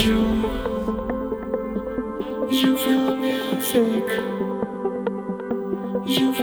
You. You feel music. You.